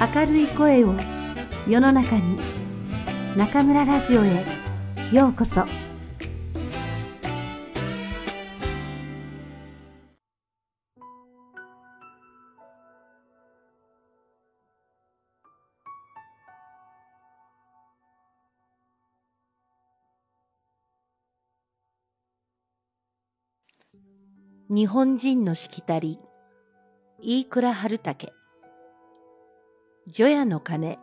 明るい声を世の中に中村ラジオへようこそ。日本人のしきたり飯倉春武除夜の鐘。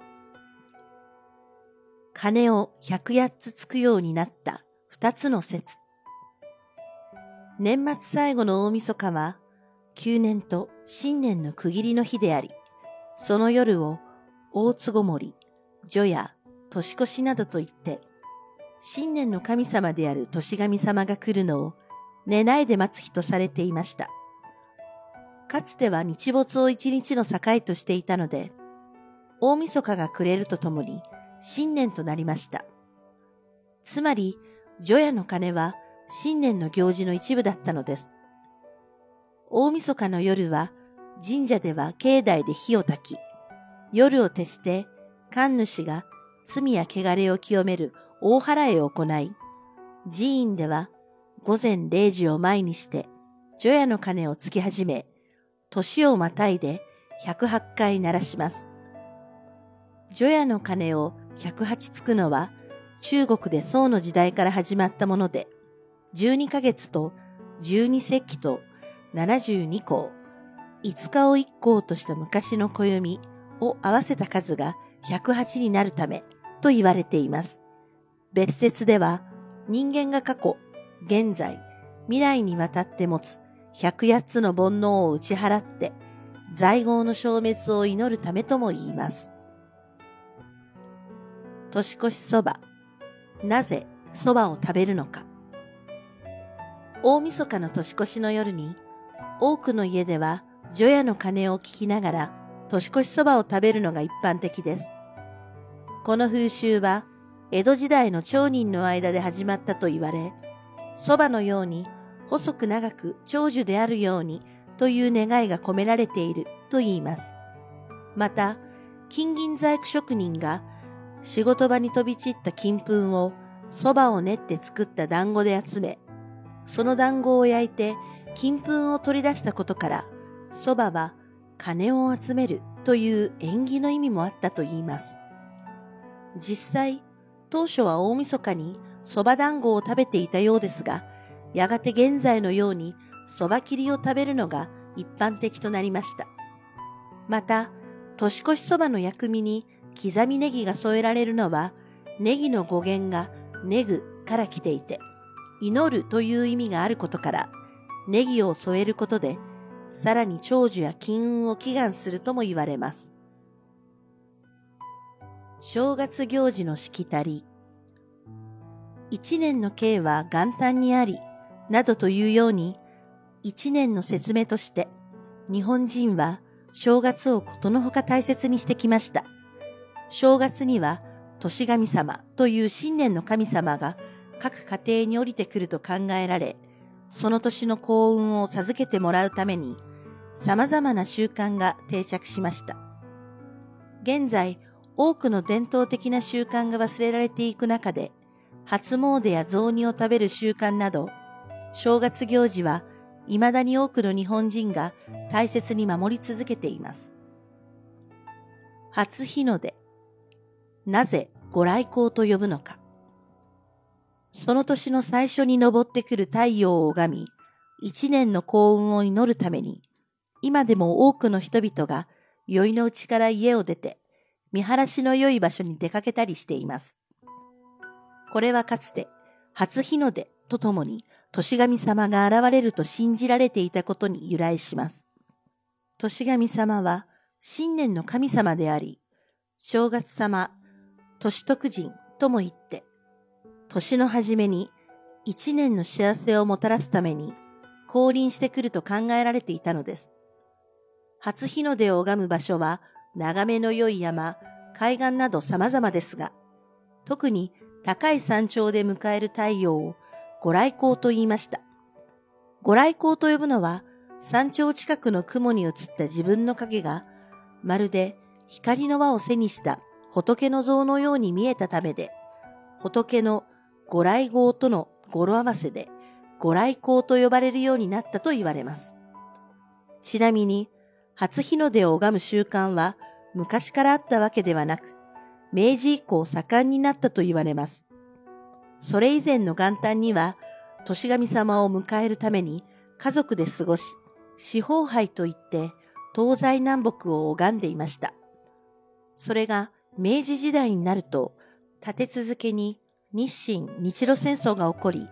鐘を百八つつくようになった。二つの説。年末最後の大晦日は旧年と新年の区切りの日でありその夜を大津ごもり、除夜、年越しなどと言って新年の神様である年神様が来るのを寝ないで待つ日とされていました。かつては日没を一日の境としていたので、大晦日が暮れるとともに新年となりました。つまり、除夜の鐘は新年の行事の一部だったのです。大晦日の夜は神社では境内で火を焚き、夜を徹して神主が罪や汚れを清める大払いを行い、寺院では午前0時を前にして除夜の鐘をつき始め、年をまたいで108回鳴らします。除夜の鐘を108つくのは中国で宋の時代から始まったもので、12ヶ月と12節気と72項、5日を1項とした昔の暦を合わせた数が108になるためと言われています。別説では人間が過去、現在、未来にわたって持つ108つの煩悩を打ち払って在業の消滅を祈るためとも言います。年越しそば。なぜそばを食べるのか。大晦日の年越しの夜に、多くの家では除夜の鐘を聞きながら年越しそばを食べるのが一般的です。この風習は江戸時代の町人の間で始まったと言われ、そばのように細く長く長寿であるようにという願いが込められていると言います。また、金銀細工職人が仕事場に飛び散った金粉を蕎麦を練って作った団子で集め、その団子を焼いて金粉を取り出したことから、蕎麦は金を集めるという縁起の意味もあったと言います。実際、当初は大晦日に蕎麦団子を食べていたようですが、やがて現在のように蕎麦切りを食べるのが一般的となりました。また、年越しそばの薬味に刻みネギが添えられるのは、ネギの語源がネグから来ていて、祈るという意味があることから、ネギを添えることで、さらに長寿や金運を祈願するとも言われます。正月行事のしきたり。一年の計は元旦にあり、などというように、一年の説明として、日本人は正月をことのほか大切にしてきました。正月には、年神様という新年の神様が各家庭に降りてくると考えられ、その年の幸運を授けてもらうために、様々な習慣が定着しました。現在、多くの伝統的な習慣が忘れられていく中で、初詣や雑煮を食べる習慣など、正月行事は未だに多くの日本人が大切に守り続けています。初日の出。なぜご来光と呼ぶのか。その年の最初に昇ってくる太陽を拝み、一年の幸運を祈るために、今でも多くの人々が宵のうちから家を出て、見晴らしの良い場所に出かけたりしています。これはかつて、初日の出とともに年神様が現れると信じられていたことに由来します。年神様は新年の神様であり、正月様、年徳人とも言って、年の初めに一年の幸せをもたらすために降臨してくると考えられていたのです。初日の出を拝む場所は眺めの良い山、海岸など様々ですが、特に高い山頂で迎える太陽をご来光と言いました。ご来光と呼ぶのは、山頂近くの雲に映った自分の影が、まるで光の輪を背にした仏の像のように見えたためで、仏のご来号との語呂合わせで、ご来光と呼ばれるようになったと言われます。ちなみに、初日の出を拝む習慣は昔からあったわけではなく、明治以降盛んになったと言われます。それ以前の元旦には、年神様を迎えるために家族で過ごし、四方杯といって東西南北を拝んでいました。それが明治時代になると、立て続けに日清日露戦争が起こり、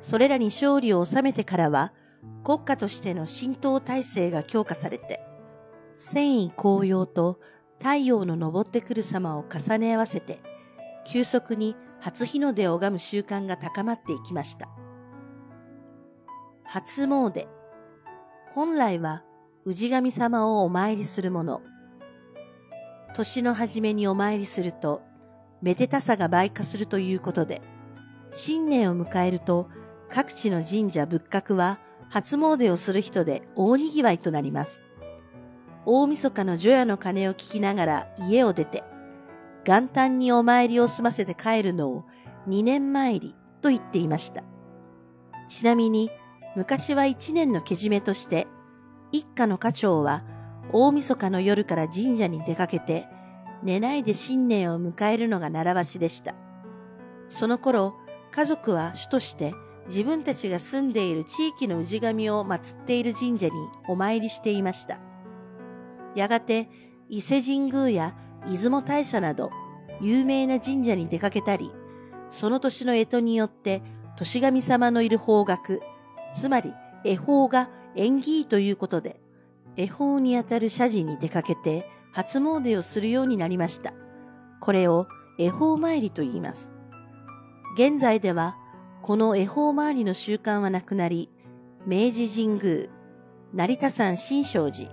それらに勝利を収めてからは、国家としての神道体制が強化されて、戦意紅葉と太陽の昇ってくる様を重ね合わせて、急速に初日の出を拝む習慣が高まっていきました。初詣。本来は氏神様をお参りするもの。年の初めにお参りすると、めでたさが倍化するということで、新年を迎えると、各地の神社仏閣は初詣をする人で大賑わいとなります。大晦日の除夜の鐘を聞きながら家を出て、元旦にお参りを済ませて帰るのを二年参りと言っていました。ちなみに、昔は一年のけじめとして、一家の家長は大晦日の夜から神社に出かけて、寝ないで新年を迎えるのが習わしでした。その頃、家族は主として自分たちが住んでいる地域の氏神を祀っている神社にお参りしていました。やがて、伊勢神宮や出雲大社など有名な神社に出かけたり、その年の干支によって年神様のいる方角、つまり恵方が縁起ということで、恵方にあたる社寺に出かけて初詣をするようになりました。これを恵方参りと言います。現在では、この恵方参りの習慣はなくなり、明治神宮、成田山新勝寺、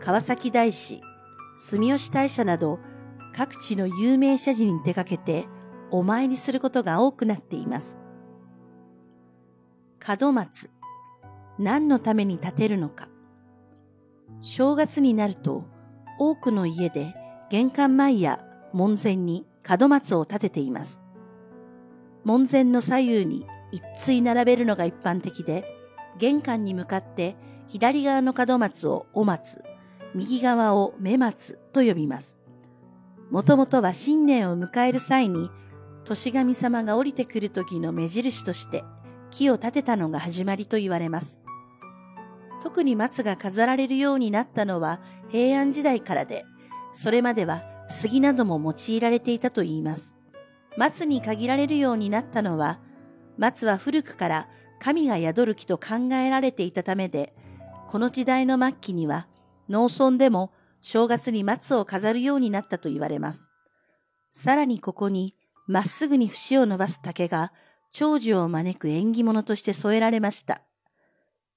川崎大師、住吉大社など各地の有名社寺に出かけてお参りすることが多くなっています。門松。何のために建てるのか。正月になると多くの家で玄関前や門前に門松を立てています。門前の左右に一対並べるのが一般的で、玄関に向かって左側の門松をお松、右側を目松と呼びます。もともとは新年を迎える際に、年神様が降りてくる時の目印として木を立てたのが始まりと言われます。特に松が飾られるようになったのは平安時代からで、それまでは杉なども用いられていたと言います。松に限られるようになったのは、松は古くから神が宿る木と考えられていたためで、この時代の末期には農村でも正月に松を飾るようになったと言われます。さらにここに、まっすぐに節を伸ばす竹が長寿を招く縁起物として添えられました。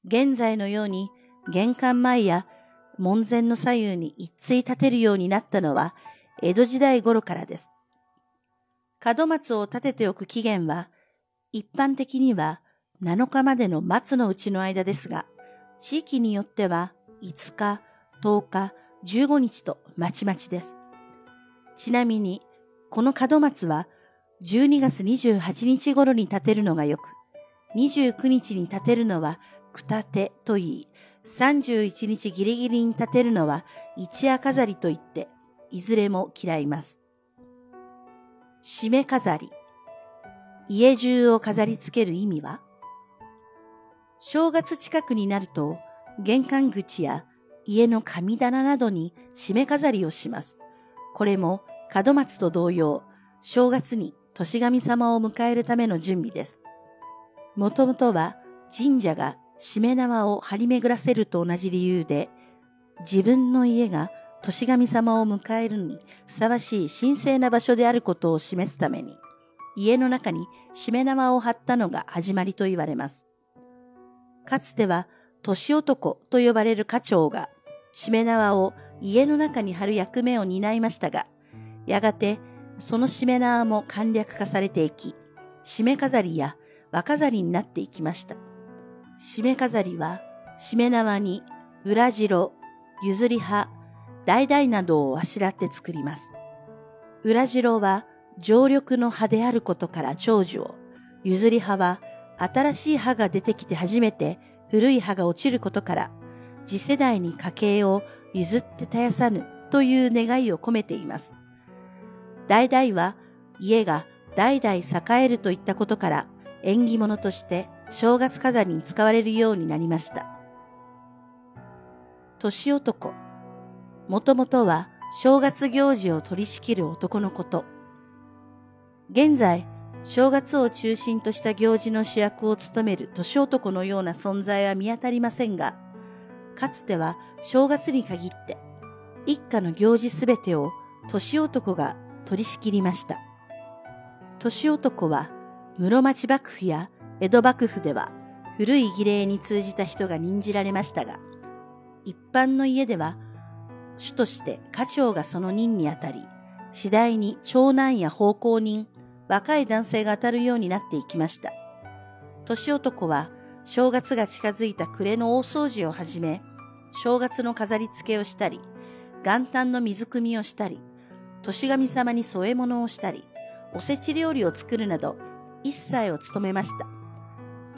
現在のように玄関前や門前の左右に一対立てるようになったのは江戸時代頃からです。門松を立てておく期限は一般的には7日までの松のうちの間ですが、地域によっては5日、10日、15日とまちまちです。ちなみに、この門松は12月28日頃に建てるのがよく、29日に建てるのはくたてと言い、31日ギリギリに建てるのは一夜飾りと言って、いずれも嫌います。締め飾り。家中を飾り付ける意味は正月近くになると、玄関口や家の神棚などに締め飾りをします。これも門松と同様、正月に年神様を迎えるための準備です。もともとは神社が締め縄を張り巡らせると同じ理由で、自分の家が年神様を迎えるにふさわしい神聖な場所であることを示すために、家の中に締め縄を張ったのが始まりと言われます。かつては年男と呼ばれる家長が、しめ縄を家の中に貼る役目を担いましたが、やがてそのしめ縄も簡略化されていき、しめ飾りや和飾りになっていきました。しめ飾りは、しめ縄に裏白、譲り葉、橙などをあしらって作ります。裏白は常緑の葉であることから長寿を、譲り葉は新しい葉が出てきて初めて古い葉が落ちることから、次世代に家計を譲って絶やさぬという願いを込めています。橙は家が代々栄えるといったことから縁起物として正月飾りに使われるようになりました。年男。もともとは正月行事を取り仕切る男のこと。現在、正月を中心とした行事の主役を務める年男のような存在は見当たりませんが、かつては正月に限って一家の行事すべてを年男が取り仕切りました。年男は室町幕府や江戸幕府では古い儀礼に通じた人が任じられましたが、一般の家では主として家長がその任にあたり、次第に長男や奉公人、若い男性が当たるようになっていきました。年男は正月が近づいた暮れの大掃除をはじめ、正月の飾り付けをしたり、元旦の水汲みをしたり、年神様に添え物をしたり、おせち料理を作るなど、一切を務めました。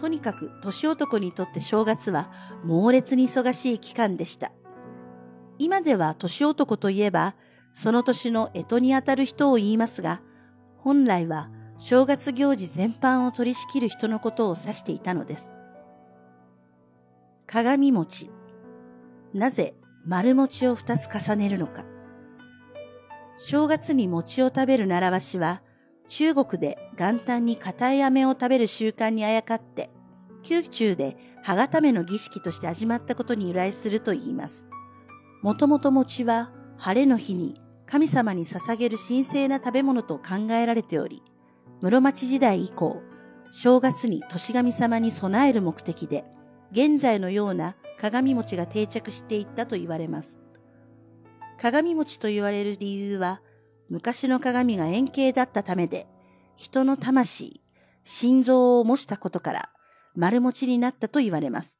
とにかく年男にとって正月は猛烈に忙しい期間でした。今では年男といえば、その年の干支にあたる人を言いますが、本来は正月行事全般を取り仕切る人のことを指していたのです。鏡餅。なぜ丸餅を二つ重ねるのか。正月に餅を食べる習わしは、中国で元旦に硬い飴を食べる習慣にあやかって、宮中で歯固めの儀式として始まったことに由来すると言います。もともと餅は晴れの日に神様に捧げる神聖な食べ物と考えられており、室町時代以降、正月に年神様に備える目的で、現在のような鏡餅が定着していったと言われます。鏡餅と言われる理由は、昔の鏡が円形だったためで、人の魂、心臓を模したことから丸餅になったと言われます。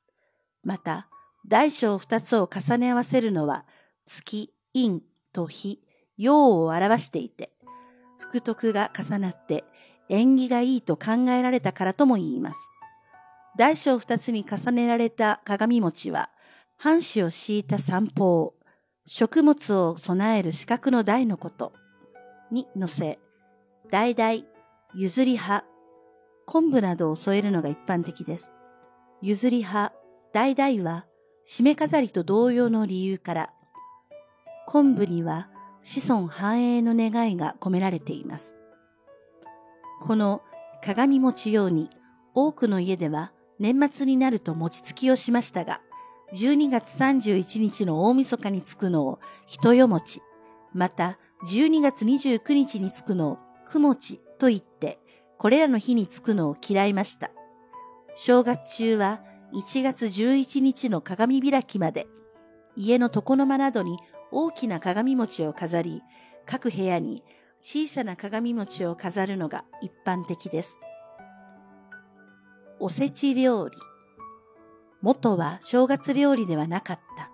また、大小二つを重ね合わせるのは、月、陰と日、陽を表していて、福徳が重なって縁起がいいと考えられたからとも言います。大小二つに重ねられた鏡餅は、半紙を敷いた三方、食物を備える四角の台のことに乗せ、橙、譲り葉、昆布などを添えるのが一般的です。譲り葉、橙は、締め飾りと同様の理由から、昆布には子孫繁栄の願いが込められています。この鏡餅用に多くの家では年末になると餅つきをしましたが、12月31日の大晦日につくのを人よ餅、また12月29日につくのをく餅と言って、これらの日につくのを嫌いました。正月中は1月11日の鏡開きまで、家の床の間などに大きな鏡餅を飾り、各部屋に小さな鏡餅を飾るのが一般的です。おせち料理。元は正月料理ではなかった。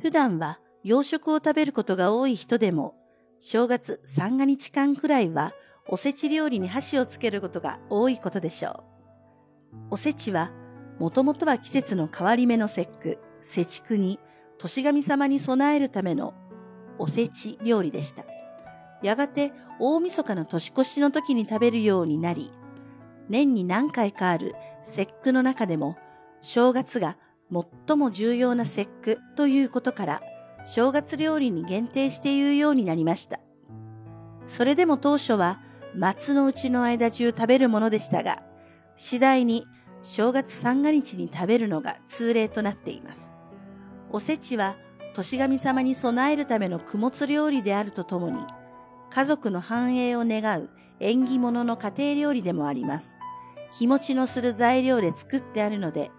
普段は洋食を食べることが多い人でも、正月三が日間くらいはおせち料理に箸をつけることが多いことでしょう。おせちは、もともとは季節の変わり目の節句、節句に、年神様に備えるためのおせち料理でした。やがて大晦日の年越しの時に食べるようになり、年に何回かある節句の中でも、正月が最も重要な節句ということから、正月料理に限定して言うようになりました。それでも当初は、松のうちの間中食べるものでしたが、次第に正月三が日に食べるのが通例となっています。おせちは、年神様に備えるための供物料理であるとともに、家族の繁栄を願う縁起物の家庭料理でもあります。日持ちのする材料で作ってあるので、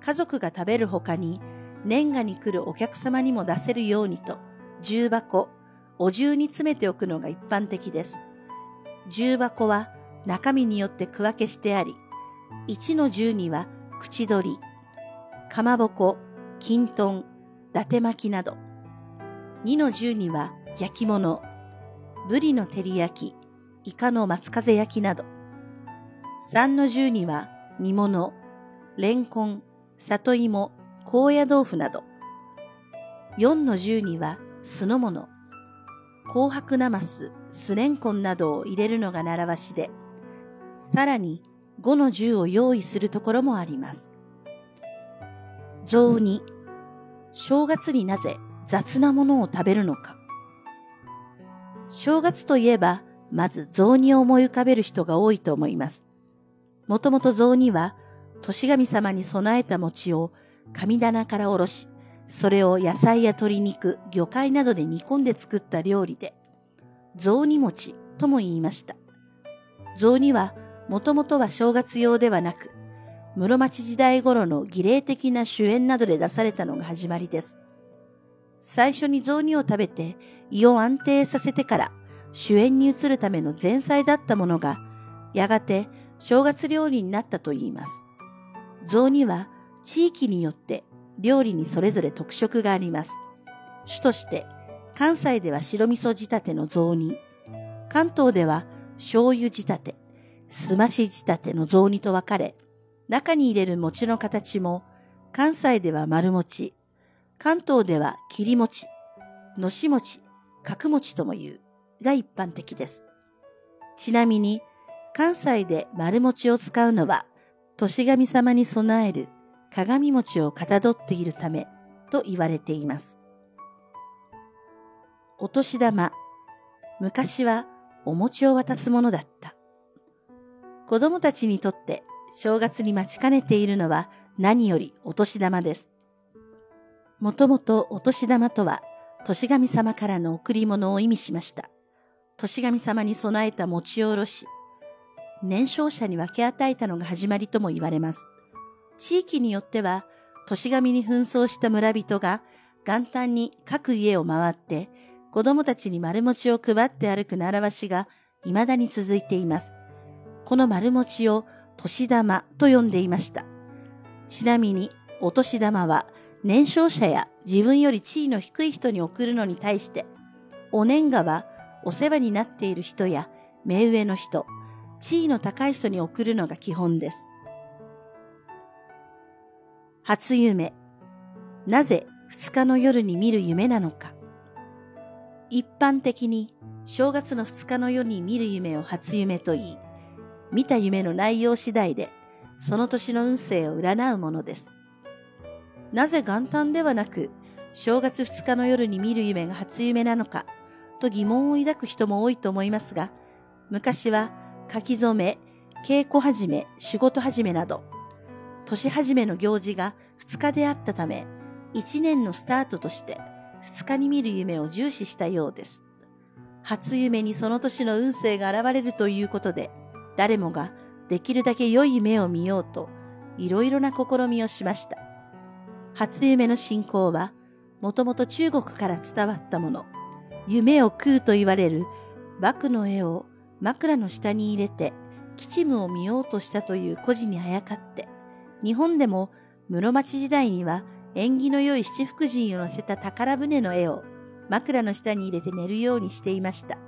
家族が食べる他に年賀に来るお客様にも出せるようにと、重箱、お重に詰めておくのが一般的です。重箱は中身によって区分けしてあり、1の10には口取り、かまぼこ、金豚、伊達巻きなど、2の10には焼き物、ブリの照り焼き、イカの松風焼きなど。3の10には煮物、レンコン、里芋、高野豆腐など。4の10には酢の物、紅白なます、酢レンコンなどを入れるのが習わしで、さらに5の10を用意するところもあります。雑煮、正月になぜ雑なものを食べるのか。正月といえば、まず雑煮を思い浮かべる人が多いと思います。もともと雑煮は、年神様に備えた餅を神棚からおろし、それを野菜や鶏肉、魚介などで煮込んで作った料理で、雑煮餅とも言いました。雑煮は、もともとは正月用ではなく、室町時代頃の儀礼的な主演などで出されたのが始まりです。最初に雑煮を食べて胃を安定させてから主演に移るための前菜だったものが、やがて正月料理になったといいます。雑煮は地域によって料理にそれぞれ特色があります。主として関西では白味噌仕立ての雑煮、関東では醤油仕立て、すまし仕立ての雑煮と分かれ、中に入れる餅の形も関西では丸餅、関東では切り餅、のし餅、角餅とも言うが一般的です。ちなみに関西で丸餅を使うのは年神様に備える鏡餅をかたどっているためと言われています。お年玉。昔はお餅を渡すものだった。子供たちにとって正月に待ちかねているのは何よりお年玉です。もともとお年玉とは年神様からの贈り物を意味しました。年神様に備えた餅をおろし、年少者に分け与えたのが始まりとも言われます。地域によっては、年神に紛争した村人が元旦に各家を回って子供たちに丸餅を配って歩く習わしが未だに続いています。この丸餅を年玉と呼んでいました。ちなみに、お年玉は年少者や自分より地位の低い人に送るのに対して、お年賀はお世話になっている人や目上の人、地位の高い人に送るのが基本です。初夢。なぜ二日の夜に見る夢なのか。一般的に正月の二日の夜に見る夢を初夢と言い、見た夢の内容次第でその年の運勢を占うものです。なぜ元旦ではなく正月二日の夜に見る夢が初夢なのかと疑問を抱く人も多いと思いますが、昔は書き初め、稽古始め、仕事始めなど年始めの行事が2日であったため、1年のスタートとして2日に見る夢を重視したようです。初夢にその年の運勢が現れるということで、誰もができるだけ良い夢を見ようと、いろいろな試みをしました。初夢の信仰は、もともと中国から伝わったもの、夢を食うと言われる、幕の絵を枕の下に入れて、吉夢を見ようとしたという故事にあやかって、日本でも室町時代には縁起の良い七福神を乗せた宝船の絵を枕の下に入れて寝るようにしていました。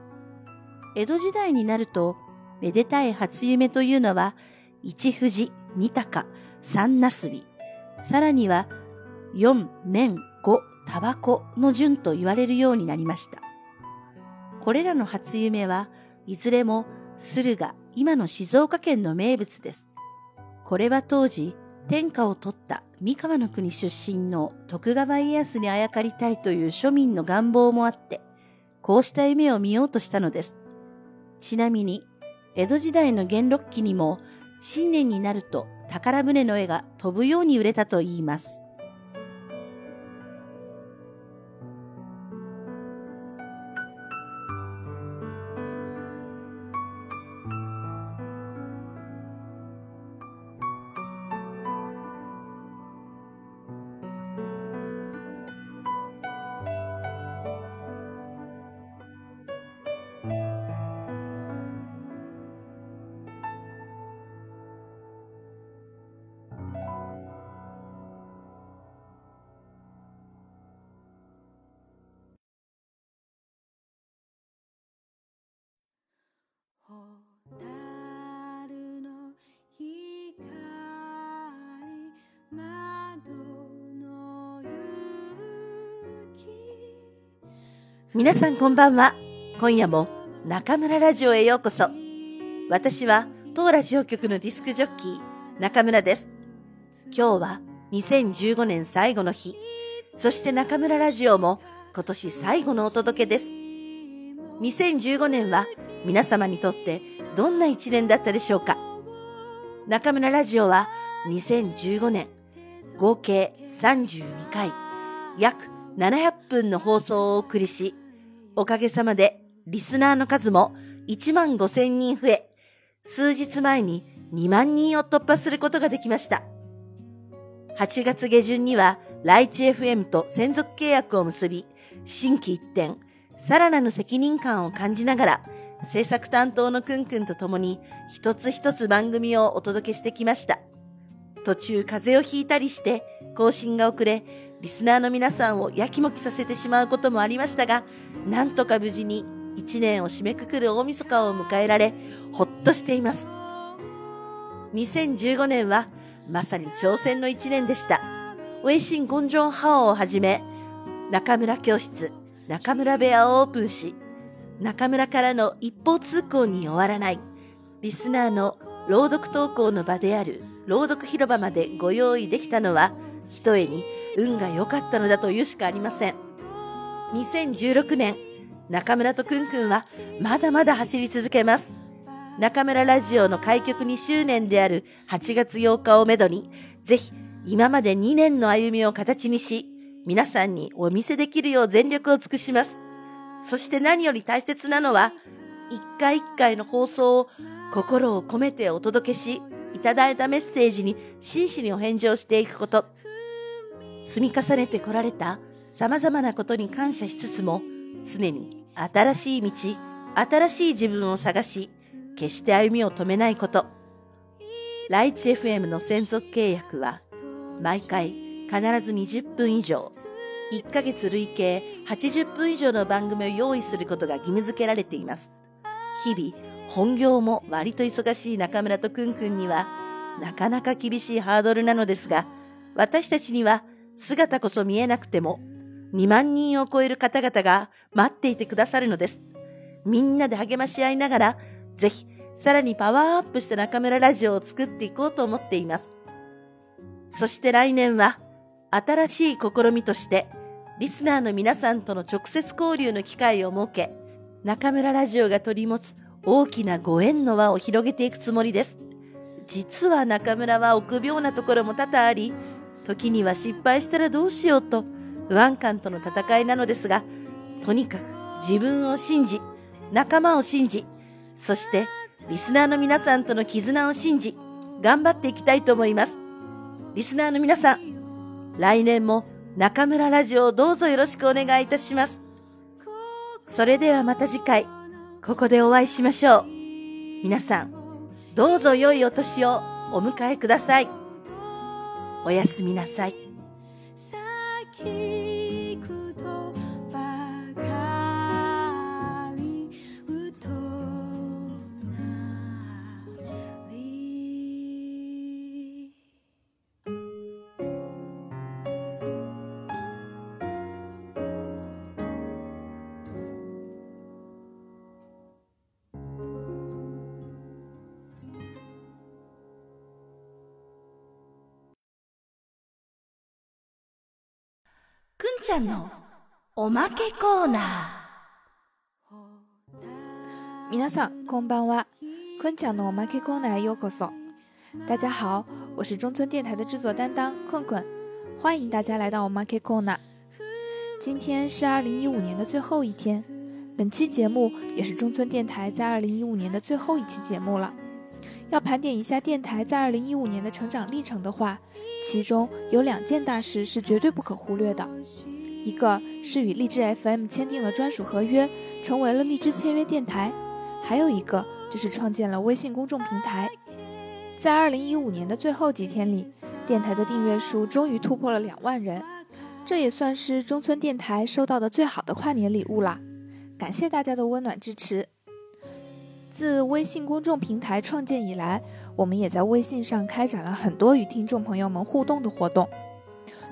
江戸時代になると、めでたい初夢というのは、一富士、二鷹、三なすび、さらには四面、五、タバコの順と言われるようになりました。これらの初夢はいずれも駿河、今の静岡県の名物です。これは当時、天下を取った三河の国出身の徳川家康にあやかりたいという庶民の願望もあって、こうした夢を見ようとしたのです。ちなみに、江戸時代の元禄期にも、新年になると宝船の絵が飛ぶように売れたと言います。皆さんこんばんは。今夜も中村ラジオへようこそ。私は当ラジオ局のディスクジョッキー中村です。今日は2015年最後の日。そして中村ラジオも今年最後のお届けです。2015年は皆様にとってどんな一年だったでしょうか中村ラジオは2015年合計32回約700分の放送をお送りし、おかげさまでリスナーの数も1万5千人増え、数日前に2万人を突破することができました。8月下旬にはライチ FM と専属契約を結び、新規一転、さらなる責任感を感じながら、制作担当のくんくんと共に一つ一つ番組をお届けしてきました。途中風邪をひいたりして更新が遅れ、リスナーの皆さんをやきもきさせてしまうこともありましたが、なんとか無事に一年を締めくくる大晦日を迎えられ、ほっとしています。2015年はまさに挑戦の一年でした。ウェイシン・ゴンジョン・ハオをはじめ、中村教室、中村部屋をオープンし、中村からの一方通行に終わらない、リスナーの朗読投稿の場である朗読広場までご用意できたのは、ひとえに運が良かったのだというしかありません。2016年、中村とくんくんはまだまだ走り続けます。中村ラジオの開局2周年である8月8日をめどに、ぜひ今まで2年の歩みを形にし、皆さんにお見せできるよう全力を尽くします。そして何より大切なのは、一回一回の放送を心を込めてお届けし、いただいたメッセージに真摯にお返事をしていくこと。積み重ねてこられた様々なことに感謝しつつも、常に新しい道、新しい自分を探し、決して歩みを止めないこと。ライチ FM の専属契約は、毎回必ず20分以上、1ヶ月累計80分以上の番組を用意することが義務付けられています。日々、本業も割と忙しい中村とくんくんには、なかなか厳しいハードルなのですが、私たちには姿こそ見えなくても、2万人を超える方々が待っていてくださるのです。みんなで励まし合いながら、ぜひ、さらにパワーアップした中村ラジオを作っていこうと思っています。そして来年は、新しい試みとして、リスナーの皆さんとの直接交流の機会を設け、中村ラジオが取り持つ大きなご縁の輪を広げていくつもりです。実は中村は臆病なところも多々あり、時には失敗したらどうしようと不安感との戦いなのですが、とにかく自分を信じ、仲間を信じ、そしてリスナーの皆さんとの絆を信じ、頑張っていきたいと思います。リスナーの皆さん、来年も中村ラジオをどうぞよろしくお願いいたします。それではまた次回、ここでお会いしましょう。皆さん、どうぞ良いお年をお迎えください。おやすみなさい。ちゃんのおまけコーナ皆さんこんばんは，坤讲的我们 K コーナーへようこそ。大家好，我是中村电台的制作担当困困，欢迎大家来到我们 K コーナー。今天是二零一五年的最后一天，本期节目也是中村电台在二零一五年的最后一期节目了。要盘点一下电台在二零一五年的成长历程的话，其中有两件大事是绝对不可忽略的。 一个是与荔枝 FM 签订了专属合约，成为了荔枝签约电台；还有一个就是创建了微信公众平台。在二零一五年的最后几天里，电台的订阅数终于突破了两万人，这也算是中村电台收到的最好的跨年礼物啦！感谢大家的温暖支持。自微信公众平台创建以来，我们也在微信上开展了很多与听众朋友们互动的活动。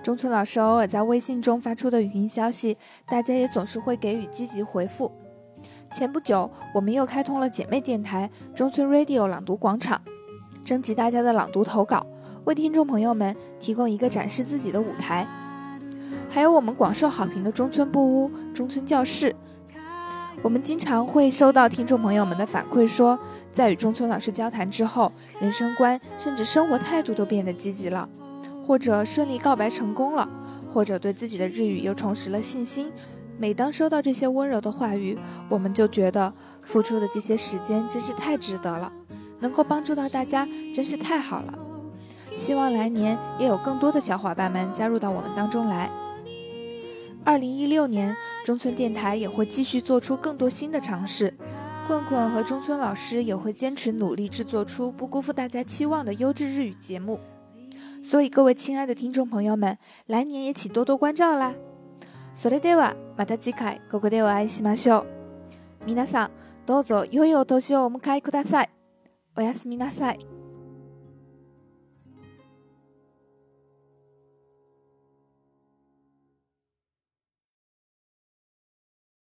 中村老师偶尔在微信中发出的语音消息，大家也总是会给予积极回复。前不久，我们又开通了姐妹电台中村 Radio 朗读广场，征集大家的朗读投稿，为听众朋友们提供一个展示自己的舞台。还有我们广受好评的中村布屋、中村教室。我们经常会收到听众朋友们的反馈，说在与中村老师交谈之后，人生观甚至生活态度都变得积极了，或者顺利告白成功了，或者对自己的日语又重拾了信心。每当收到这些温柔的话语，我们就觉得付出的这些时间真是太值得了，能够帮助到大家真是太好了。希望来年也有更多的小伙伴们加入到我们当中来。二零一六年，中村电台也会继续做出更多新的尝试，棍棍和中村老师也会坚持努力制作出不辜负大家期望的优质日语节目。所以，各位亲爱的听众朋友们，来年也请多多关照啦！それではまた次回ここでお会いしましょう。皆さん、どうぞ良いお年をお迎えください。おやすみなさい。